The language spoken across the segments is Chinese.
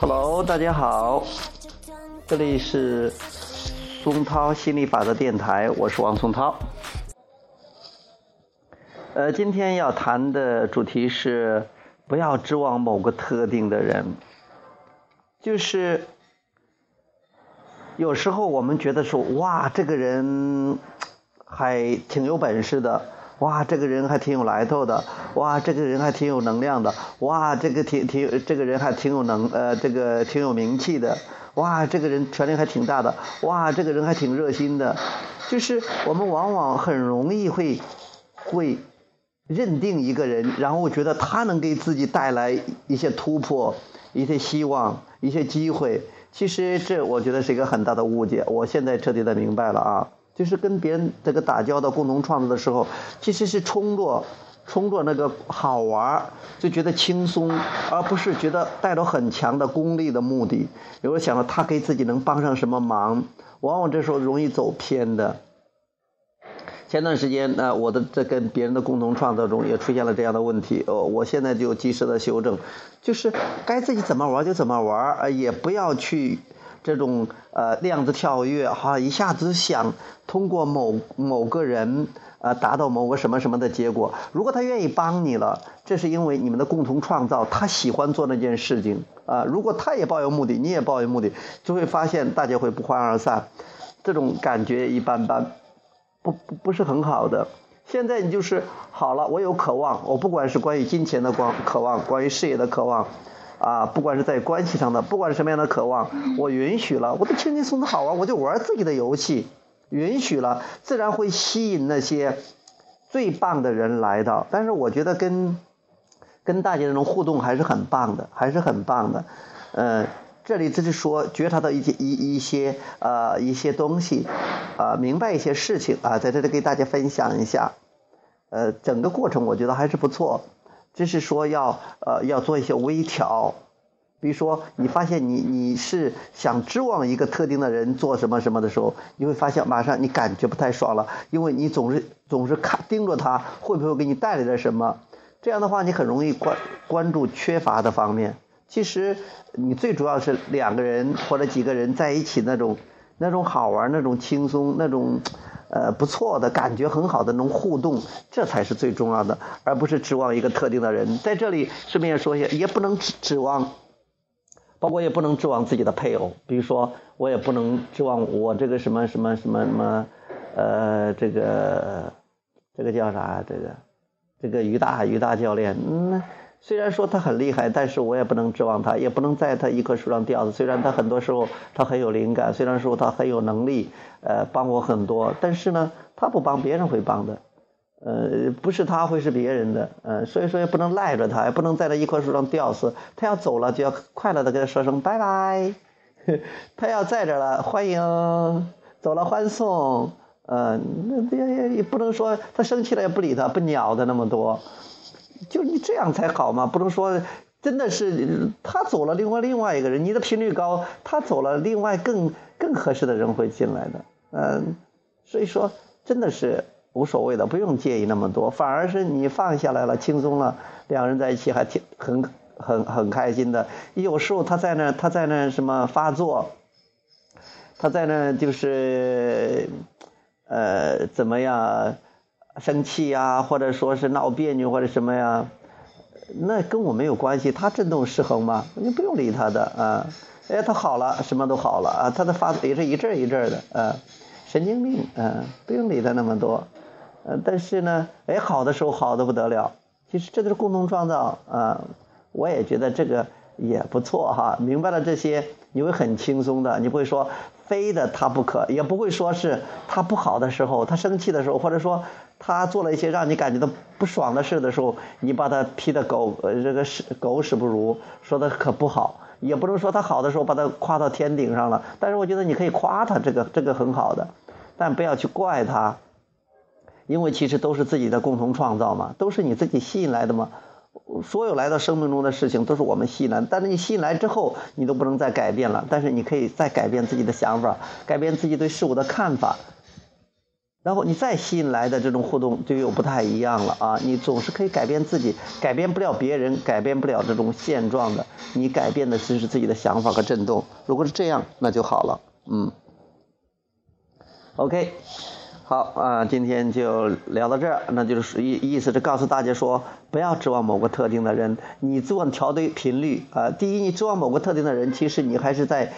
Hello，大家好，这里是松涛心理法则电台，我是王松涛。呃，今天要谈的主题是不要指望某个特定的人，就是有时候我们觉得说，哇，这个人还挺有本事的。哇，这个人还挺有来头的，哇，这个人还挺有能量的，哇，这个挺挺，这个人还挺有能，呃，这个挺有名气的，哇，这个人权力还挺大的，哇，这个人还挺热心的，就是我们往往很容易会会认定一个人，然后觉得他能给自己带来一些突破、一些希望、一些机会。其实这我觉得是一个很大的误解，我现在彻底的明白了啊。就是跟别人这个打交道、共同创造的时候，其实是冲着冲着那个好玩儿就觉得轻松，而不是觉得带着很强的功利的目的。有时候想到他给自己能帮上什么忙，往往这时候容易走偏的。前段时间呢，我的在跟别人的共同创造中也出现了这样的问题，哦，我现在就及时的修正，就是该自己怎么玩就怎么玩，呃，也不要去。这种呃量子跳跃哈，一下子想通过某某个人呃达到某个什么什么的结果。如果他愿意帮你了，这是因为你们的共同创造，他喜欢做那件事情啊。如果他也抱有目的，你也抱有目的，就会发现大家会不欢而散。这种感觉一般般，不不不是很好的。现在你就是好了，我有渴望，我不管是关于金钱的光渴望，关于事业的渴望。啊，不管是在关系上的，不管是什么样的渴望，我允许了，我都轻轻松松好玩，我就玩自己的游戏，允许了，自然会吸引那些最棒的人来到。但是我觉得跟跟大家这种互动还是很棒的，还是很棒的。嗯，这里只是说觉察到一些一一些呃一些东西，啊，明白一些事情啊，在这里给大家分享一下。呃，整个过程我觉得还是不错。就是说要呃要做一些微调，比如说你发现你你是想指望一个特定的人做什么什么的时候，你会发现马上你感觉不太爽了，因为你总是总是看盯着他会不会给你带来点什么，这样的话你很容易关关注缺乏的方面。其实你最主要是两个人或者几个人在一起那种那种好玩、那种轻松、那种。呃，不错的感觉，很好的那种互动，这才是最重要的，而不是指望一个特定的人。在这里顺便说一下，也不能指指望，包括也不能指望自己的配偶。比如说，我也不能指望我这个什么什么什么什么，呃，这个这个叫啥？这个这个于大于大教练，嗯。虽然说他很厉害，但是我也不能指望他，也不能在他一棵树上吊死。虽然他很多时候他很有灵感，虽然说他很有能力，呃，帮我很多，但是呢，他不帮别人会帮的，呃，不是他会是别人的，呃，所以说也不能赖着他，也不能在他一棵树上吊死。他要走了，就要快乐的跟他说声拜拜。他要在这了，欢迎，走了欢送，呃，那也也不能说他生气了也不理他，不鸟他那么多。就你这样才好嘛，不能说真的是他走了，另外另外一个人，你的频率高，他走了，另外更更合适的人会进来的，嗯，所以说真的是无所谓的，不用介意那么多，反而是你放下来了，轻松了，两人在一起还挺很很很开心的。有时候他在那他在那什么发作，他在那就是呃怎么样？生气呀，或者说是闹别扭或者什么呀，那跟我没有关系。他振动失衡嘛，你不用理他的啊。哎，他好了，什么都好了啊。他的发也是一阵一阵的啊，神经病啊，不用理他那么多。呃，但是呢，哎，好的时候好的不得了。其实这都是共同创造啊。我也觉得这个也不错哈。明白了这些，你会很轻松的，你不会说非的他不可，也不会说是他不好的时候，他生气的时候，或者说。他做了一些让你感觉到不爽的事的时候，你把他批的狗这个屎狗屎不如，说的可不好，也不能说他好的时候把他夸到天顶上了。但是我觉得你可以夸他，这个这个很好的，但不要去怪他，因为其实都是自己的共同创造嘛，都是你自己吸引来的嘛。所有来到生命中的事情都是我们吸引来，但是你吸引来之后，你都不能再改变了。但是你可以再改变自己的想法，改变自己对事物的看法。然后你再吸引来的这种互动就又不太一样了啊！你总是可以改变自己，改变不了别人，改变不了这种现状的。你改变的只是自己的想法和震动。如果是这样，那就好了。嗯。OK，好啊，今天就聊到这儿。那就是意意思是告诉大家说，不要指望某个特定的人，你做调对频率啊。第一，你指望某个特定的人，其实你还是在。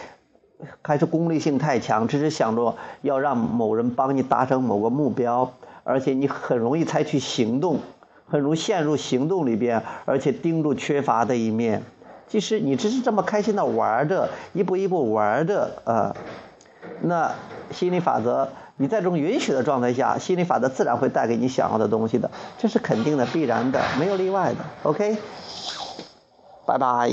还是功利性太强，只是想着要让某人帮你达成某个目标，而且你很容易采取行动，很容易陷入行动里边，而且盯住缺乏的一面。其实你只是这么开心的玩着，一步一步玩着啊。那心理法则，你在这种允许的状态下，心理法则自然会带给你想要的东西的，这是肯定的、必然的，没有例外的。OK，拜拜。